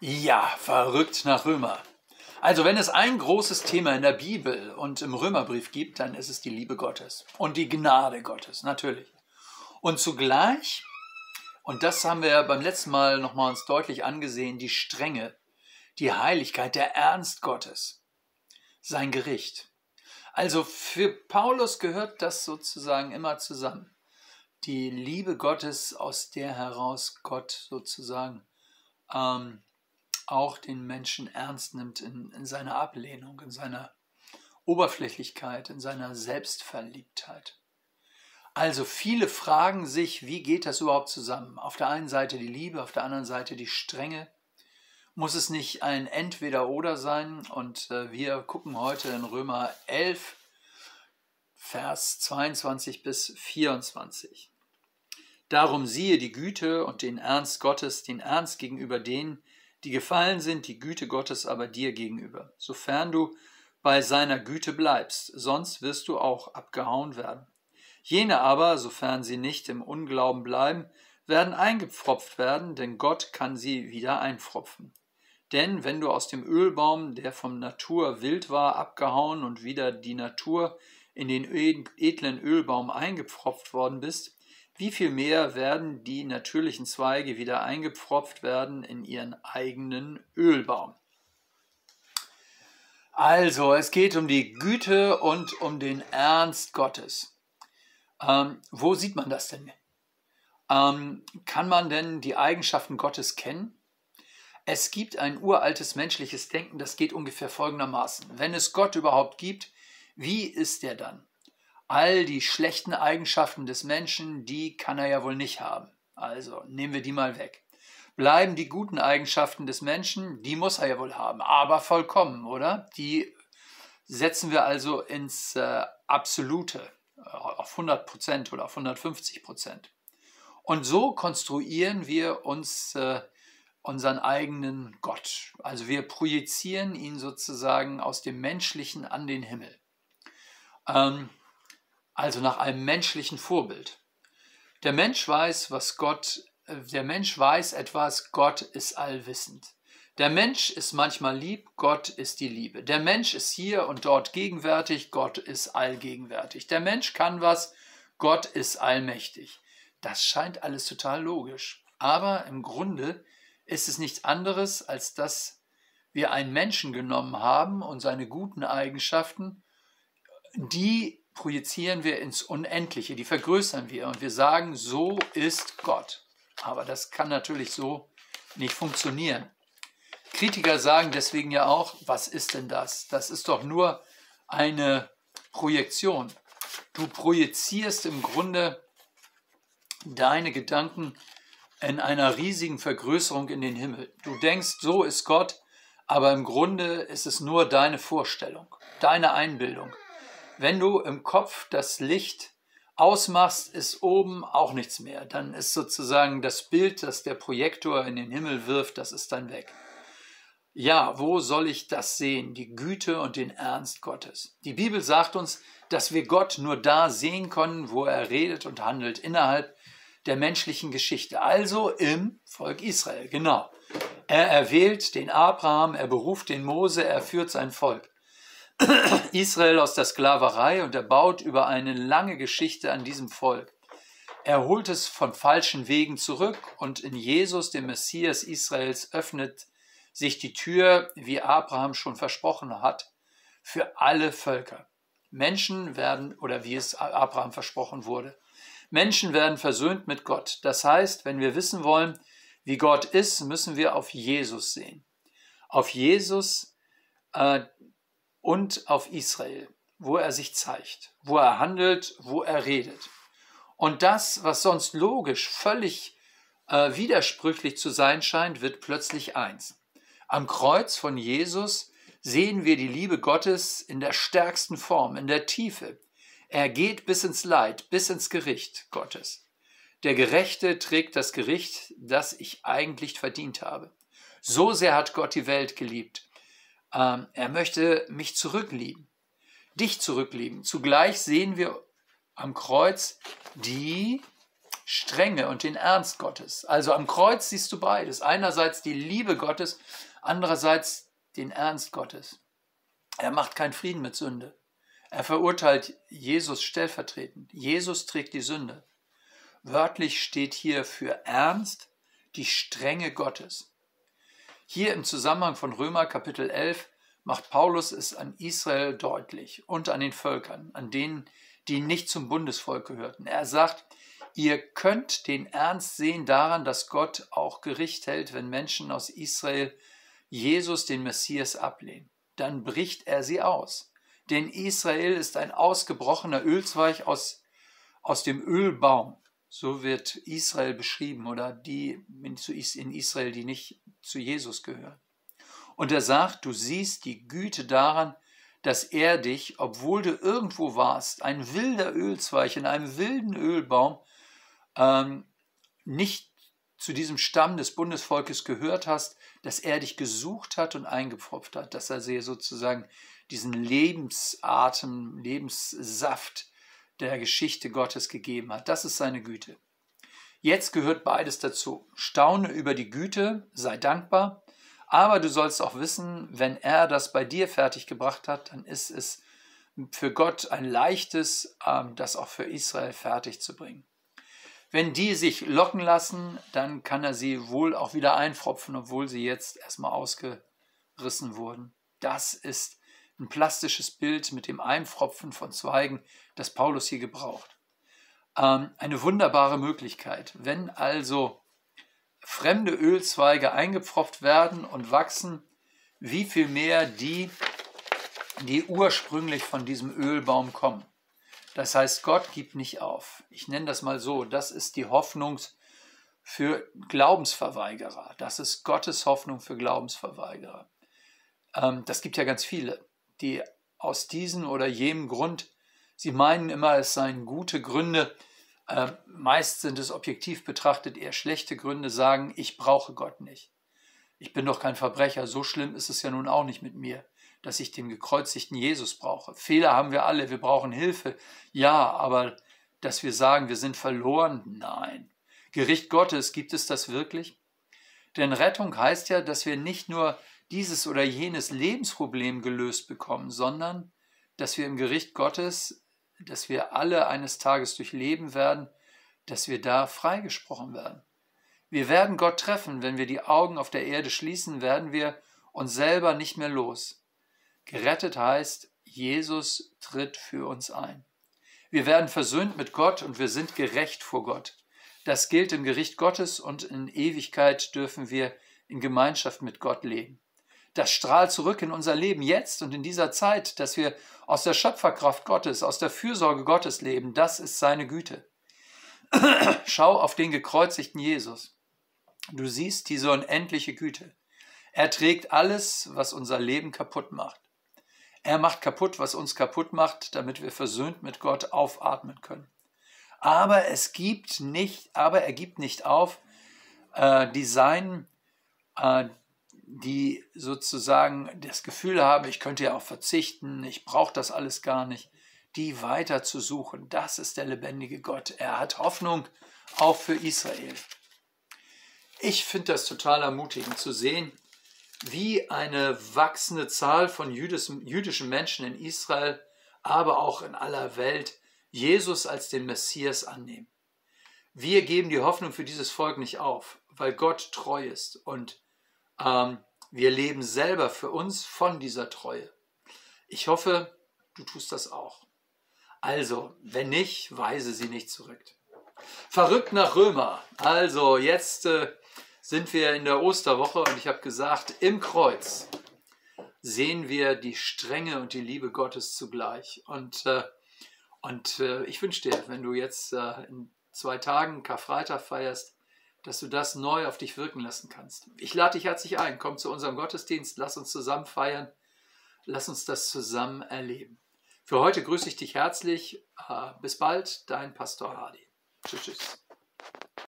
Ja, verrückt nach Römer. Also wenn es ein großes Thema in der Bibel und im Römerbrief gibt, dann ist es die Liebe Gottes und die Gnade Gottes, natürlich. Und zugleich, und das haben wir beim letzten Mal nochmal uns deutlich angesehen, die Strenge, die Heiligkeit, der Ernst Gottes, sein Gericht. Also für Paulus gehört das sozusagen immer zusammen. Die Liebe Gottes, aus der heraus Gott sozusagen ähm, auch den Menschen ernst nimmt in, in seiner Ablehnung, in seiner Oberflächlichkeit, in seiner Selbstverliebtheit. Also viele fragen sich, wie geht das überhaupt zusammen? Auf der einen Seite die Liebe, auf der anderen Seite die Strenge. Muss es nicht ein Entweder-Oder sein? Und äh, wir gucken heute in Römer 11, Vers 22 bis 24. Darum siehe die Güte und den Ernst Gottes, den Ernst gegenüber denen, die gefallen sind, die Güte Gottes aber dir gegenüber, sofern du bei seiner Güte bleibst, sonst wirst du auch abgehauen werden. Jene aber, sofern sie nicht im Unglauben bleiben, werden eingepfropft werden, denn Gott kann sie wieder einpfropfen. Denn wenn du aus dem Ölbaum, der vom Natur wild war, abgehauen und wieder die Natur in den edlen Ölbaum eingepfropft worden bist, wie viel mehr werden die natürlichen Zweige wieder eingepfropft werden in ihren eigenen Ölbaum. Also, es geht um die Güte und um den Ernst Gottes. Ähm, wo sieht man das denn? Ähm, kann man denn die Eigenschaften Gottes kennen? Es gibt ein uraltes menschliches Denken, das geht ungefähr folgendermaßen. Wenn es Gott überhaupt gibt, wie ist er dann? All die schlechten Eigenschaften des Menschen, die kann er ja wohl nicht haben. Also nehmen wir die mal weg. Bleiben die guten Eigenschaften des Menschen, die muss er ja wohl haben, aber vollkommen, oder? Die setzen wir also ins äh, Absolute, äh, auf 100 Prozent oder auf 150 Prozent. Und so konstruieren wir uns äh, unseren eigenen Gott. Also wir projizieren ihn sozusagen aus dem Menschlichen an den Himmel. Ähm, also nach einem menschlichen Vorbild. Der Mensch weiß, was Gott, der Mensch weiß etwas, Gott ist allwissend. Der Mensch ist manchmal lieb, Gott ist die Liebe. Der Mensch ist hier und dort gegenwärtig, Gott ist allgegenwärtig. Der Mensch kann was, Gott ist allmächtig. Das scheint alles total logisch. Aber im Grunde ist es nichts anderes, als dass wir einen Menschen genommen haben und seine guten Eigenschaften, die projizieren wir ins Unendliche, die vergrößern wir und wir sagen, so ist Gott. Aber das kann natürlich so nicht funktionieren. Kritiker sagen deswegen ja auch, was ist denn das? Das ist doch nur eine Projektion. Du projizierst im Grunde deine Gedanken in einer riesigen Vergrößerung in den Himmel. Du denkst, so ist Gott, aber im Grunde ist es nur deine Vorstellung, deine Einbildung. Wenn du im Kopf das Licht ausmachst, ist oben auch nichts mehr. Dann ist sozusagen das Bild, das der Projektor in den Himmel wirft, das ist dann weg. Ja, wo soll ich das sehen? Die Güte und den Ernst Gottes. Die Bibel sagt uns, dass wir Gott nur da sehen können, wo er redet und handelt, innerhalb der menschlichen Geschichte, also im Volk Israel. Genau. Er erwählt den Abraham, er beruft den Mose, er führt sein Volk. Israel aus der Sklaverei und er baut über eine lange Geschichte an diesem Volk. Er holt es von falschen Wegen zurück und in Jesus, dem Messias Israels, öffnet sich die Tür, wie Abraham schon versprochen hat, für alle Völker. Menschen werden, oder wie es Abraham versprochen wurde, Menschen werden versöhnt mit Gott. Das heißt, wenn wir wissen wollen, wie Gott ist, müssen wir auf Jesus sehen. Auf Jesus, äh, und auf Israel, wo er sich zeigt, wo er handelt, wo er redet. Und das, was sonst logisch völlig äh, widersprüchlich zu sein scheint, wird plötzlich eins. Am Kreuz von Jesus sehen wir die Liebe Gottes in der stärksten Form, in der Tiefe. Er geht bis ins Leid, bis ins Gericht Gottes. Der Gerechte trägt das Gericht, das ich eigentlich verdient habe. So sehr hat Gott die Welt geliebt, ähm, er möchte mich zurücklieben, dich zurücklieben. Zugleich sehen wir am Kreuz die Strenge und den Ernst Gottes. Also am Kreuz siehst du beides. Einerseits die Liebe Gottes, andererseits den Ernst Gottes. Er macht keinen Frieden mit Sünde. Er verurteilt Jesus stellvertretend. Jesus trägt die Sünde. Wörtlich steht hier für Ernst die Strenge Gottes. Hier im Zusammenhang von Römer Kapitel 11 macht Paulus es an Israel deutlich und an den Völkern, an denen, die nicht zum Bundesvolk gehörten. Er sagt, ihr könnt den Ernst sehen daran, dass Gott auch Gericht hält, wenn Menschen aus Israel Jesus, den Messias, ablehnen. Dann bricht er sie aus. Denn Israel ist ein ausgebrochener Ölzweig aus, aus dem Ölbaum. So wird Israel beschrieben oder die in Israel, die nicht zu Jesus gehören. Und er sagt, du siehst die Güte daran, dass er dich, obwohl du irgendwo warst, ein wilder Ölzweig in einem wilden Ölbaum, ähm, nicht zu diesem Stamm des Bundesvolkes gehört hast, dass er dich gesucht hat und eingepfropft hat, dass er dir sozusagen diesen Lebensatem, Lebenssaft der Geschichte Gottes gegeben hat. Das ist seine Güte. Jetzt gehört beides dazu. Staune über die Güte, sei dankbar, aber du sollst auch wissen, wenn er das bei dir fertiggebracht hat, dann ist es für Gott ein leichtes, ähm, das auch für Israel fertig zu bringen. Wenn die sich locken lassen, dann kann er sie wohl auch wieder einfropfen, obwohl sie jetzt erstmal ausgerissen wurden. Das ist ein plastisches Bild mit dem Einfropfen von Zweigen, das Paulus hier gebraucht. Ähm, eine wunderbare Möglichkeit. Wenn also fremde Ölzweige eingepfropft werden und wachsen, wie viel mehr die, die ursprünglich von diesem Ölbaum kommen. Das heißt, Gott gibt nicht auf. Ich nenne das mal so, das ist die Hoffnung für Glaubensverweigerer. Das ist Gottes Hoffnung für Glaubensverweigerer. Ähm, das gibt ja ganz viele die aus diesem oder jenem Grund, sie meinen immer, es seien gute Gründe, äh, meist sind es objektiv betrachtet eher schlechte Gründe, sagen, ich brauche Gott nicht. Ich bin doch kein Verbrecher, so schlimm ist es ja nun auch nicht mit mir, dass ich den gekreuzigten Jesus brauche. Fehler haben wir alle, wir brauchen Hilfe, ja, aber dass wir sagen, wir sind verloren, nein. Gericht Gottes, gibt es das wirklich? Denn Rettung heißt ja, dass wir nicht nur dieses oder jenes Lebensproblem gelöst bekommen, sondern dass wir im Gericht Gottes, dass wir alle eines Tages durchleben werden, dass wir da freigesprochen werden. Wir werden Gott treffen, wenn wir die Augen auf der Erde schließen, werden wir uns selber nicht mehr los. Gerettet heißt, Jesus tritt für uns ein. Wir werden versöhnt mit Gott und wir sind gerecht vor Gott. Das gilt im Gericht Gottes und in Ewigkeit dürfen wir in Gemeinschaft mit Gott leben das strahlt zurück in unser Leben jetzt und in dieser Zeit, dass wir aus der Schöpferkraft Gottes, aus der Fürsorge Gottes leben. Das ist seine Güte. Schau auf den gekreuzigten Jesus. Du siehst diese unendliche Güte. Er trägt alles, was unser Leben kaputt macht. Er macht kaputt, was uns kaputt macht, damit wir versöhnt mit Gott aufatmen können. Aber es gibt nicht, aber er gibt nicht auf, äh, die sein, äh, die sozusagen das Gefühl haben, ich könnte ja auch verzichten, ich brauche das alles gar nicht, die weiter zu suchen. Das ist der lebendige Gott. Er hat Hoffnung auch für Israel. Ich finde das total ermutigend zu sehen, wie eine wachsende Zahl von jüdischen Menschen in Israel, aber auch in aller Welt Jesus als den Messias annehmen. Wir geben die Hoffnung für dieses Volk nicht auf, weil Gott treu ist und ähm, wir leben selber für uns von dieser Treue. Ich hoffe, du tust das auch. Also, wenn nicht, weise sie nicht zurück. Verrückt nach Römer. Also, jetzt äh, sind wir in der Osterwoche und ich habe gesagt, im Kreuz sehen wir die Strenge und die Liebe Gottes zugleich. Und, äh, und äh, ich wünsche dir, wenn du jetzt äh, in zwei Tagen Karfreitag feierst, dass du das neu auf dich wirken lassen kannst. Ich lade dich herzlich ein, komm zu unserem Gottesdienst, lass uns zusammen feiern, lass uns das zusammen erleben. Für heute grüße ich dich herzlich. Äh, bis bald, dein Pastor Hardy. Tschüss. tschüss.